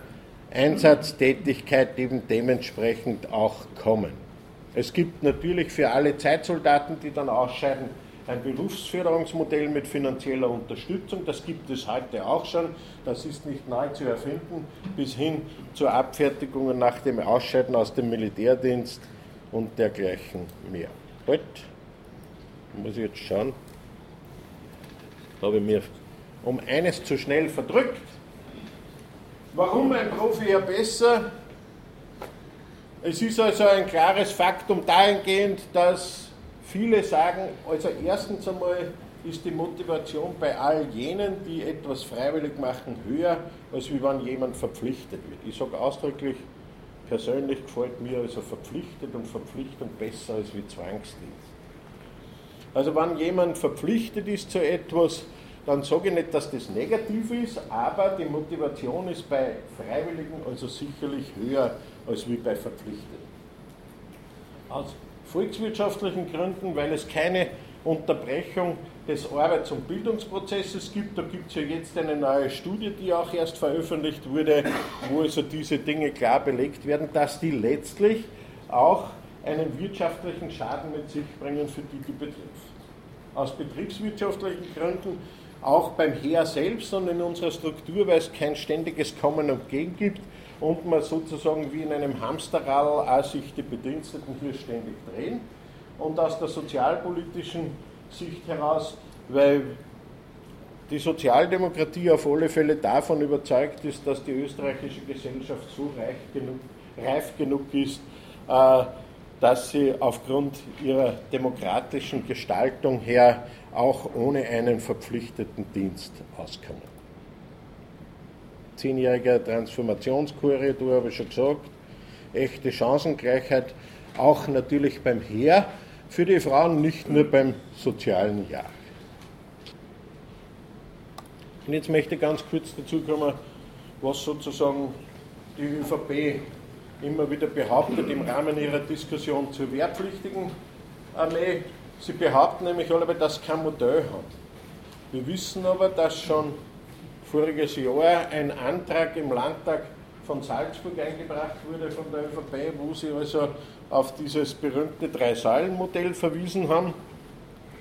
Einsatztätigkeit eben dementsprechend auch kommen. Es gibt natürlich für alle Zeitsoldaten, die dann ausscheiden, ein Berufsförderungsmodell mit finanzieller Unterstützung. Das gibt es heute auch schon. Das ist nicht neu zu erfinden, bis hin zur Abfertigung nach dem Ausscheiden aus dem Militärdienst und dergleichen mehr. Halt, muss ich jetzt schauen. Habe ich mir um eines zu schnell verdrückt. Warum ein Profi ja besser? Es ist also ein klares Faktum dahingehend, dass viele sagen, also erstens einmal ist die Motivation bei all jenen, die etwas freiwillig machen, höher, als wie wenn jemand verpflichtet wird. Ich sage ausdrücklich, persönlich gefällt mir also verpflichtet und Verpflichtung besser als wie Zwangsdienst. Also wenn jemand verpflichtet ist zu etwas, dann sage ich nicht, dass das negativ ist, aber die Motivation ist bei Freiwilligen also sicherlich höher als wie bei Verpflichteten. Aus volkswirtschaftlichen Gründen, weil es keine Unterbrechung des Arbeits- und Bildungsprozesses gibt. Da gibt es ja jetzt eine neue Studie, die auch erst veröffentlicht wurde, wo also diese Dinge klar belegt werden, dass die letztlich auch einen wirtschaftlichen Schaden mit sich bringen für die, die betrifft. Aus betriebswirtschaftlichen Gründen auch beim Heer selbst und in unserer Struktur, weil es kein ständiges Kommen und Gehen gibt und man sozusagen wie in einem Hamsterrad sich die Bediensteten hier ständig drehen. Und aus der sozialpolitischen Sicht heraus, weil die Sozialdemokratie auf alle Fälle davon überzeugt ist, dass die österreichische Gesellschaft so reich genug, reif genug ist, äh, dass sie aufgrund ihrer demokratischen Gestaltung her auch ohne einen verpflichteten Dienst auskommen. Zehnjähriger Transformationskorridor, habe ich schon gesagt. Echte Chancengleichheit, auch natürlich beim Heer für die Frauen, nicht nur beim sozialen Jahr. Und jetzt möchte ich ganz kurz dazu kommen, was sozusagen die ÖVP immer wieder behauptet im Rahmen ihrer Diskussion zur wehrpflichtigen Armee. Sie behaupten nämlich alle, dass sie kein Modell hat. Wir wissen aber, dass schon voriges Jahr ein Antrag im Landtag von Salzburg eingebracht wurde von der ÖVP, wo sie also auf dieses berühmte Drei-Säulen-Modell verwiesen haben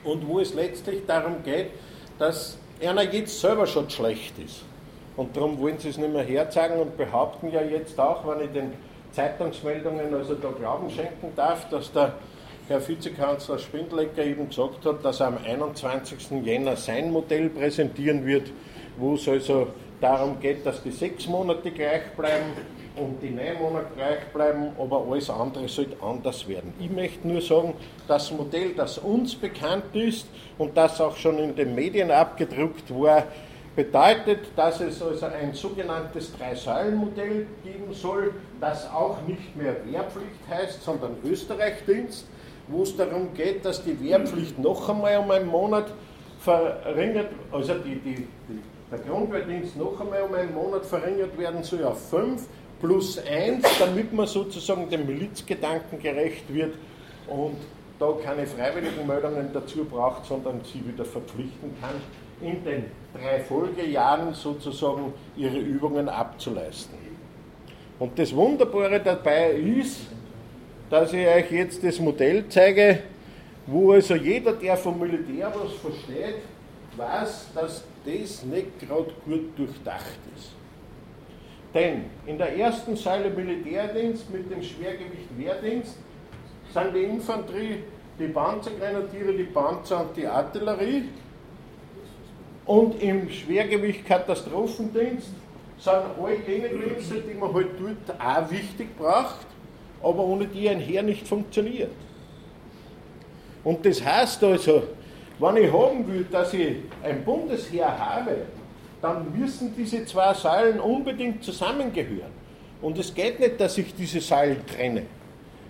und wo es letztlich darum geht, dass einer jetzt selber schon schlecht ist. Und darum wollen sie es nicht mehr herzeigen und behaupten ja jetzt auch, wenn ich den Zeitungsmeldungen also da Glauben schenken darf, dass der Herr Vizekanzler Spindlecker eben gesagt hat, dass er am 21. Jänner sein Modell präsentieren wird, wo es also darum geht, dass die sechs Monate gleich bleiben und die neun Monate gleich bleiben, aber alles andere sollte anders werden. Ich möchte nur sagen, das Modell, das uns bekannt ist und das auch schon in den Medien abgedruckt war, bedeutet, dass es also ein sogenanntes Drei-Säulen-Modell geben soll, das auch nicht mehr Wehrpflicht heißt, sondern Österreichdienst, wo es darum geht, dass die Wehrpflicht noch einmal um einen Monat verringert, also die, die, die, der Grundwehrdienst noch einmal um einen Monat verringert werden soll auf fünf plus eins, damit man sozusagen dem Milizgedanken gerecht wird und da keine freiwilligen Meldungen dazu braucht, sondern sie wieder verpflichten kann, in den drei Folgejahren sozusagen ihre Übungen abzuleisten. Und das Wunderbare dabei ist, dass ich euch jetzt das Modell zeige, wo also jeder, der vom Militär was versteht, weiß, dass das nicht gerade gut durchdacht ist. Denn in der ersten Säule Militärdienst mit dem Schwergewicht Wehrdienst sind die Infanterie, die Panzergrenadiere, die Panzer und die Artillerie. Und im Schwergewicht Katastrophendienst sind all jene Dienste, die man halt dort auch wichtig braucht, aber ohne die ein Heer nicht funktioniert. Und das heißt also, wenn ich haben will, dass ich ein Bundesheer habe, dann müssen diese zwei Säulen unbedingt zusammengehören. Und es geht nicht, dass ich diese Säulen trenne.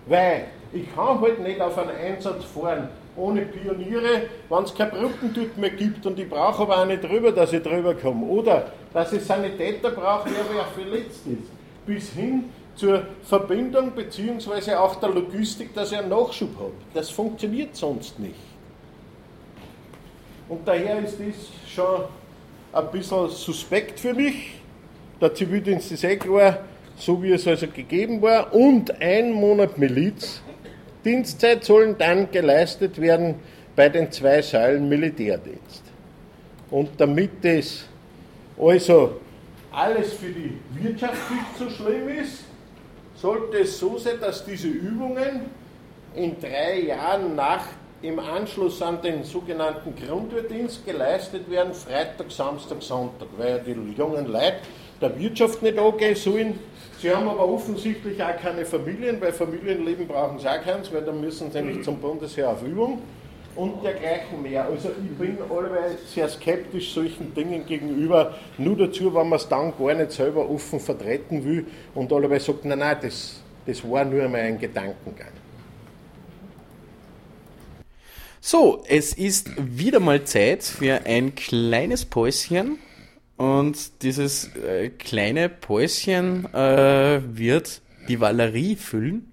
Weil ich kann halt nicht auf einen Einsatz fahren ohne Pioniere, wenn es keine Brücken dort mehr gibt und ich brauche aber auch nicht drüber, dass ich drüber komme. Oder dass ich Sanitäter brauche, der wer verletzt ist. Bis hin zur Verbindung bzw. auch der Logistik, dass ich einen Nachschub habe. Das funktioniert sonst nicht. Und daher ist das schon ein bisschen suspekt für mich. Der Zivildienst ist eh klar, so wie es also gegeben war. Und ein Monat Miliz. Dienstzeit sollen dann geleistet werden bei den zwei Säulen Militärdienst. Und damit das also alles für die Wirtschaft nicht so schlimm ist, sollte es so sein, dass diese Übungen in drei Jahren nach im Anschluss an den sogenannten Grundwehrdienst geleistet werden, Freitag, Samstag, Sonntag, weil die jungen Leute der Wirtschaft nicht angehen sollen. Sie haben aber offensichtlich auch keine Familien, weil Familienleben brauchen sie auch keins, weil dann müssen sie nämlich zum Bundesheer auf Übung und dergleichen mehr. Also ich bin allweil sehr skeptisch solchen Dingen gegenüber, nur dazu, wenn man es dann gar nicht selber offen vertreten will und allweil sagt, nein, nein, das, das war nur einmal ein Gedankengang. So, es ist wieder mal Zeit für ein kleines Päuschen. Und dieses äh, kleine Päuschen äh, wird die Valerie füllen.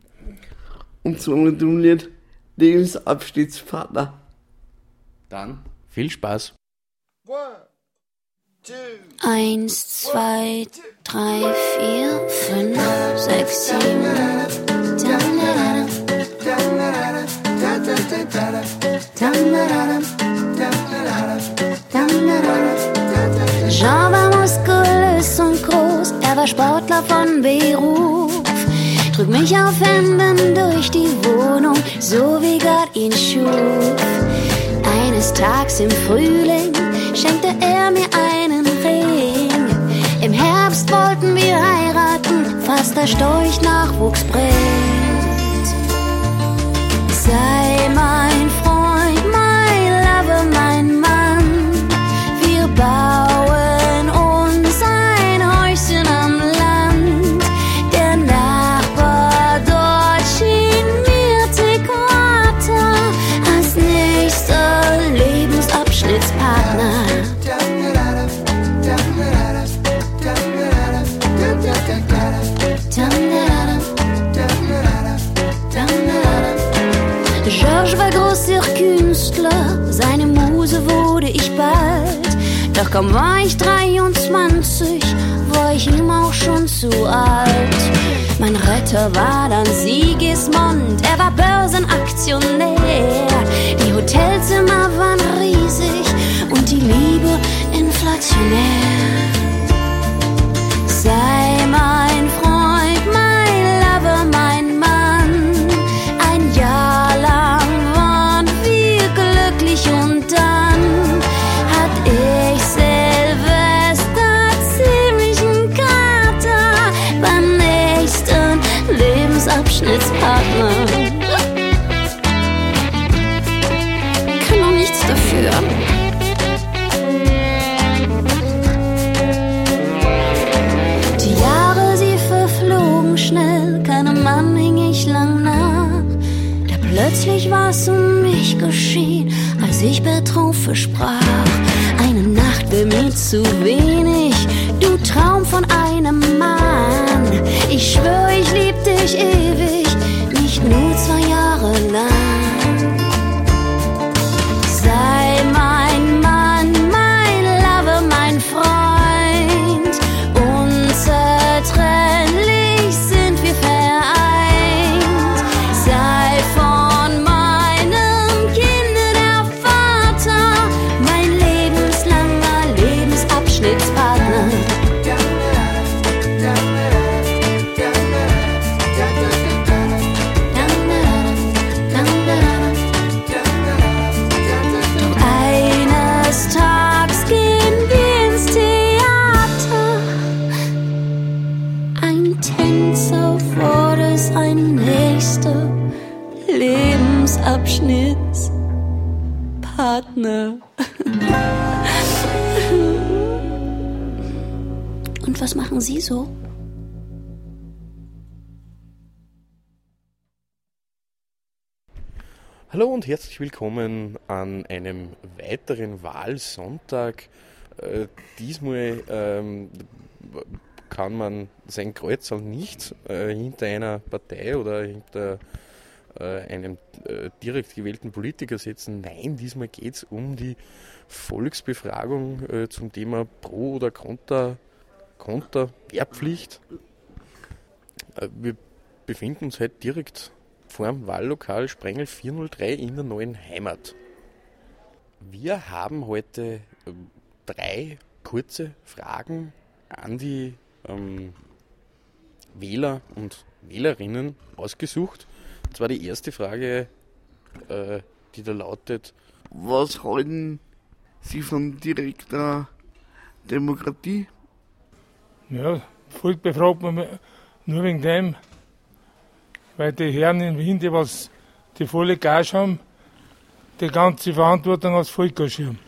Und so moduliert Lebensabschnittspartner. Dann viel Spaß. Eins, zwei, drei, vier, fünf, sechs, sieben. Jean war muskulös und groß, er war Sportler von Beruf. Trug mich auf Händen durch die Wohnung, so wie Gott ihn schuf. Eines Tags im Frühling schenkte er mir einen Ring. Im Herbst wollten wir heiraten, fast der Storch Nachwuchs bringt. Sei mein Doch kaum war ich 23, war ich ihm auch schon zu alt. Mein Retter war dann Sigismund, er war Börsenaktionär. Die Hotelzimmer waren riesig und die Liebe inflationär. Lebensabschnittspartner. Kann doch nichts dafür. Die Jahre, sie verflogen schnell, keinem Mann hing ich lang nach. Da plötzlich war's um mich geschehen, als ich Betrunken sprach. Eine Nacht wär mir zu wenig, du Traum von einem Mann. Ich schwör, ich lieb dich ewig, nicht nur zwei machen Sie so? Hallo und herzlich willkommen an einem weiteren Wahlsonntag. Äh, diesmal ähm, kann man sein Kreuz auch nicht äh, hinter einer Partei oder hinter äh, einem äh, direkt gewählten Politiker setzen. Nein, diesmal geht es um die Volksbefragung äh, zum Thema Pro- oder Contra, Contra Wehrpflicht. Äh, wir befinden uns heute direkt vor dem Wahllokal Sprengel 403 in der neuen Heimat. Wir haben heute ähm, drei kurze Fragen an die ähm, Wähler und Wählerinnen ausgesucht. Und zwar die erste Frage, äh, die da lautet, Was halten Sie von direkter Demokratie? Ja, Volk befragt man nur wegen dem, weil die Herren in Wien, die was die volle Gage haben, die ganze Verantwortung aufs Volk ausschirmen.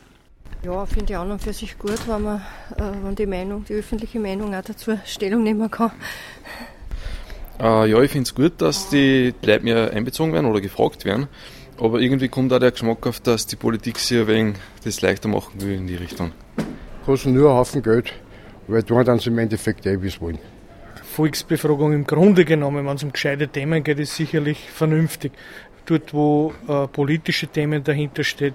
Ja, finde ich an und für sich gut, wenn man, äh, wenn die Meinung, die öffentliche Meinung auch dazu Stellung nehmen kann. Äh, ja, ich finde es gut, dass die Leute mehr einbezogen werden oder gefragt werden. Aber irgendwie kommt auch der Geschmack auf, dass die Politik sich ein wenig das leichter machen will in die Richtung. Kosten nur einen Haufen Geld, weil tun dann sie im Endeffekt eh, wie sie wollen. Volksbefragung im Grunde genommen, wenn es um gescheite Themen geht, ist sicherlich vernünftig. Dort, wo äh, politische Themen dahinter steht,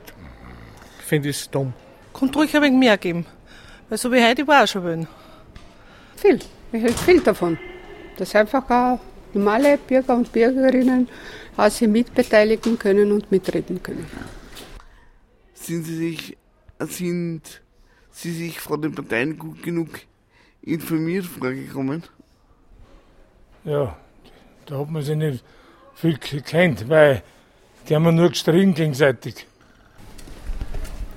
finde ich es dumm. Kommt ruhig ein wenig mehr geben. Weil so wie heute war auch schon wollen. Viel. Ich hält viel davon. Dass einfach auch normale Bürger und Bürgerinnen auch sich mitbeteiligen können und mitreden können. Sind Sie sich, sind Sie sich von den Parteien gut genug informiert vorgekommen? Ja, da hat man sich nicht viel gekannt, weil die haben nur gestritten gegenseitig.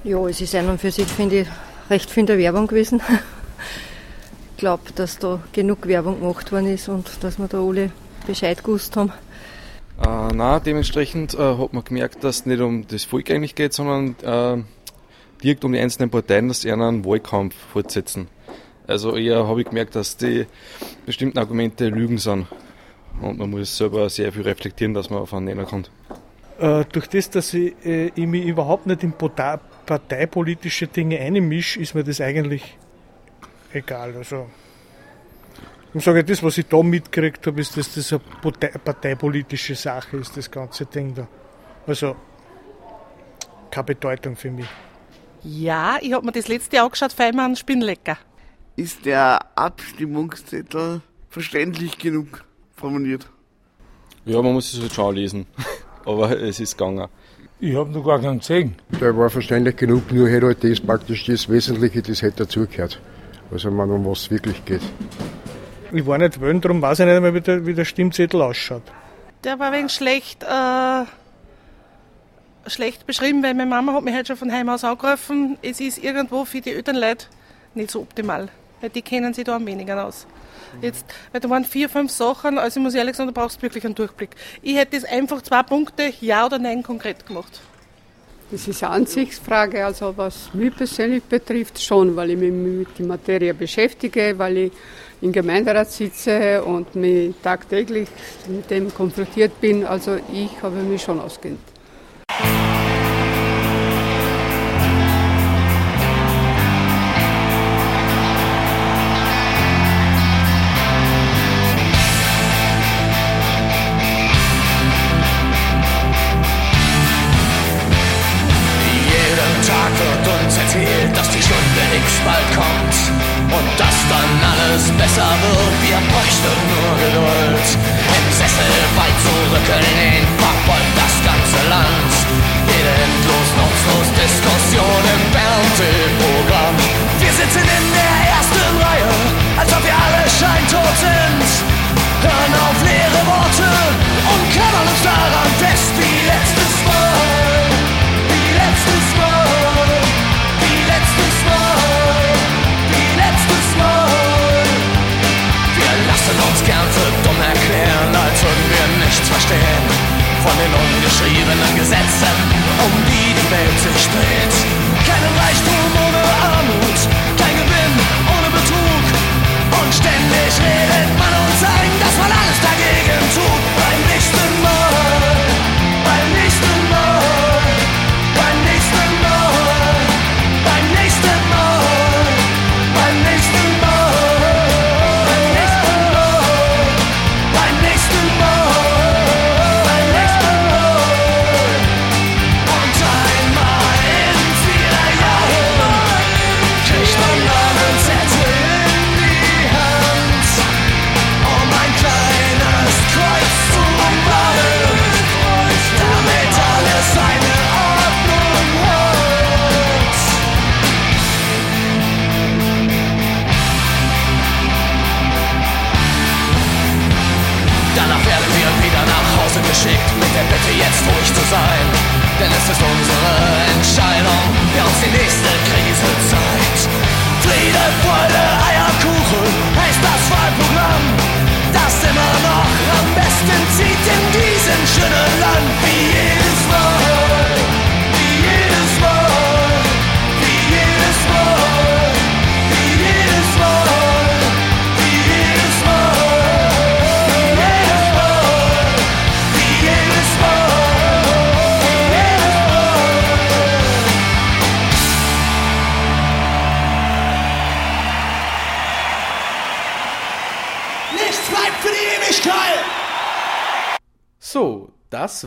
Ja, es ist ein und für sich, finde ich, recht viel in der Werbung gewesen. Ich glaube, dass da genug Werbung gemacht worden ist und dass wir da alle Bescheid gewusst haben. Äh, na, dementsprechend äh, hat man gemerkt, dass es nicht um das Volk eigentlich geht, sondern äh, direkt um die einzelnen Parteien, dass sie einen Wahlkampf fortsetzen. Also eher habe ich gemerkt, dass die bestimmten Argumente Lügen sind. Und man muss selber sehr viel reflektieren, dass man auf einen Nenner kommt. Äh, durch das, dass ich, äh, ich mich überhaupt nicht in Partei- parteipolitische Dinge einmische, ist mir das eigentlich egal. Also, ich sage, das, was ich da mitgekriegt habe, ist, dass das eine partei parteipolitische Sache ist, das ganze Ding da. Also, keine Bedeutung für mich. Ja, ich habe mir das letzte Jahr angeschaut, Feimann Spinnlecker. Ist der Abstimmungszettel verständlich genug formuliert? Ja, man muss es halt schon lesen. Aber es ist gegangen. Ich habe noch gar keinen gesehen. Der war verständlich genug, nur hätte halt das praktisch das Wesentliche, das hätte dazugehört. Also man, um was es wirklich geht. Ich war nicht wählen, darum weiß ich nicht einmal, wie der, wie der Stimmzettel ausschaut. Der war ein wenig schlecht, äh, schlecht beschrieben, weil meine Mama hat mich halt schon von Heim aus angerufen. Es ist irgendwo für die Elternleute nicht so optimal. Weil die kennen sich da am wenigsten aus. Jetzt, weil da waren vier, fünf Sachen, also ich muss ehrlich sagen, da brauchst du wirklich einen Durchblick. Ich hätte das einfach zwei Punkte, ja oder nein, konkret gemacht. Das ist eine Ansichtsfrage, also was mich persönlich betrifft, schon, weil ich mich mit der Materie beschäftige, weil ich im Gemeinderat sitze und mich tagtäglich mit dem konfrontiert bin. Also ich habe mich schon auskennt. Zurückgelehnt, verfolgt das ganze Land. Jede endlos nutzlos Diskussion im Fernsehprogramm. Wir sitzen in der ersten Reihe, als ob wir alle scheintot sind. Hören auf leere Worte und klammern uns daran fest wie letztes Mal. Wie letztes Mal. Wie letztes Mal. Wie letztes Mal. Wir lassen uns gern nichts verstehen. Von den ungeschriebenen Gesetzen, um die die Welt sich dreht. Keinen Reichtum ohne Armut, kein Gewinn ohne Betrug. Und ständig redet man uns ein, dass man alles dagegen tut. Uns die nächste Krise zeigt. Friede, Freude, Eierkuchen heißt das Wahlprogramm, das immer noch am besten zieht in diesem schönen Land. Wie jedes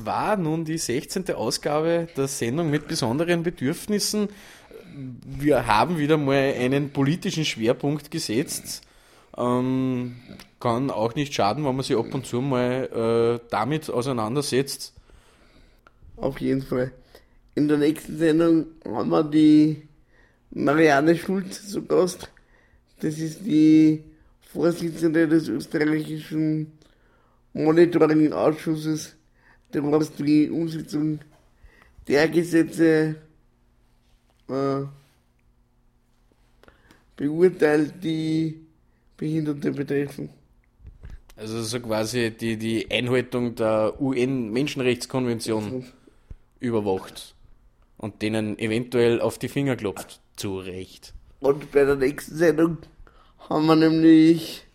war nun die 16. Ausgabe der Sendung mit besonderen Bedürfnissen. Wir haben wieder mal einen politischen Schwerpunkt gesetzt. Ähm, kann auch nicht schaden, wenn man sich ab und zu mal äh, damit auseinandersetzt. Auf jeden Fall. In der nächsten Sendung haben wir die Marianne Schulz zu Gast. Das ist die Vorsitzende des österreichischen Monitoring-Ausschusses, der was die Umsetzung der Gesetze äh, beurteilt, die Behinderte betreffen. Also so quasi die, die Einhaltung der UN-Menschenrechtskonvention überwacht und denen eventuell auf die Finger klopft. Zu Recht. Und bei der nächsten Sendung haben wir nämlich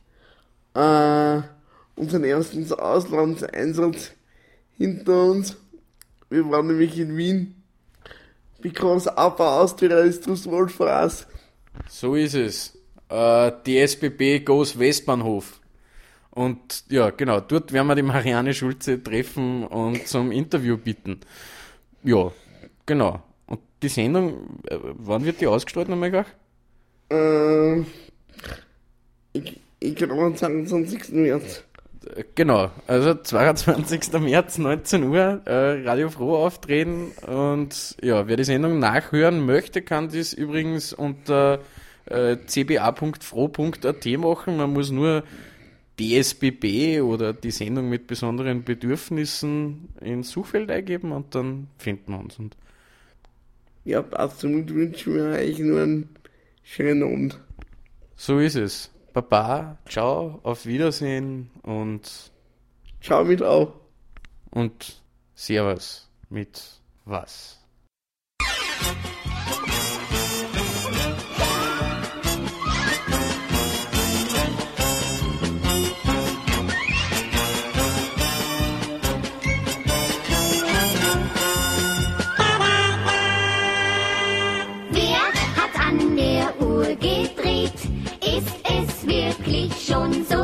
äh, unseren ersten Auslandseinsatz hinter uns. Wir waren nämlich in Wien. Because Upper Austria ist too small for us. So ist es. Uh, die SBB goes Westbahnhof. Und ja, genau, dort werden wir die Marianne Schulze treffen und zum Interview bitten. Ja, genau. Und die Sendung, äh, wann wird die ausgestrahlt nochmal gleich? Ähm, ich, ich kann mal sagen, 20. März. Äh, genau, also 22. März, 19 Uhr, äh, Radio Froh auftreten. und ja, wer die Sendung nachhören möchte, kann dies übrigens unter äh, cba.froh.at machen. Man muss nur DSBB oder die Sendung mit besonderen Bedürfnissen ins Suchfeld eingeben und dann finden wir uns. Und ja, absolut wünschen wir euch nur einen schönen Abend. So ist es. Baba, ciao, auf Wiedersehen und. Ciao mit auch. Und Servus mit was?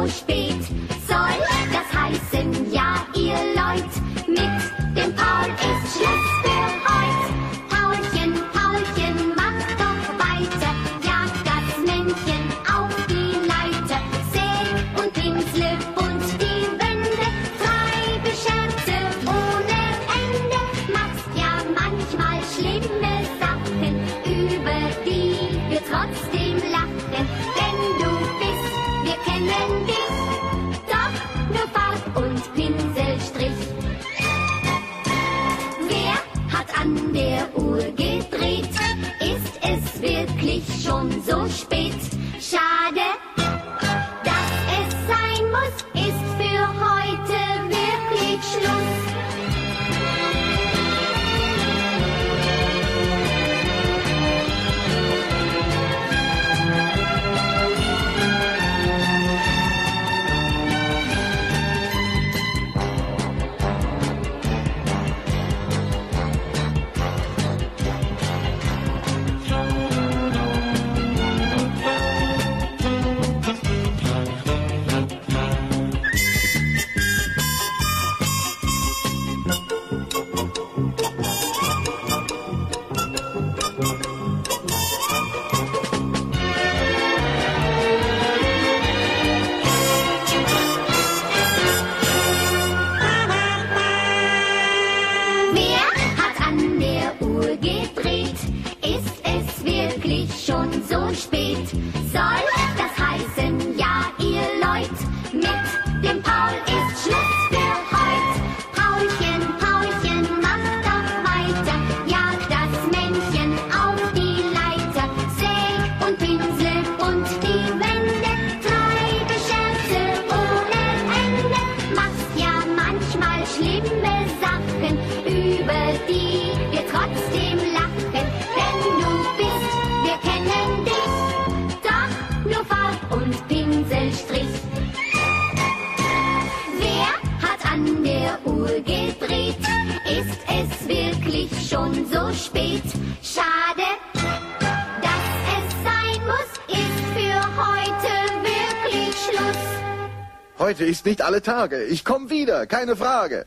spät soll das heißen, ja, ihr Leut, mit dem Paul ist schlecht. nicht alle Tage. Ich komme wieder, keine Frage.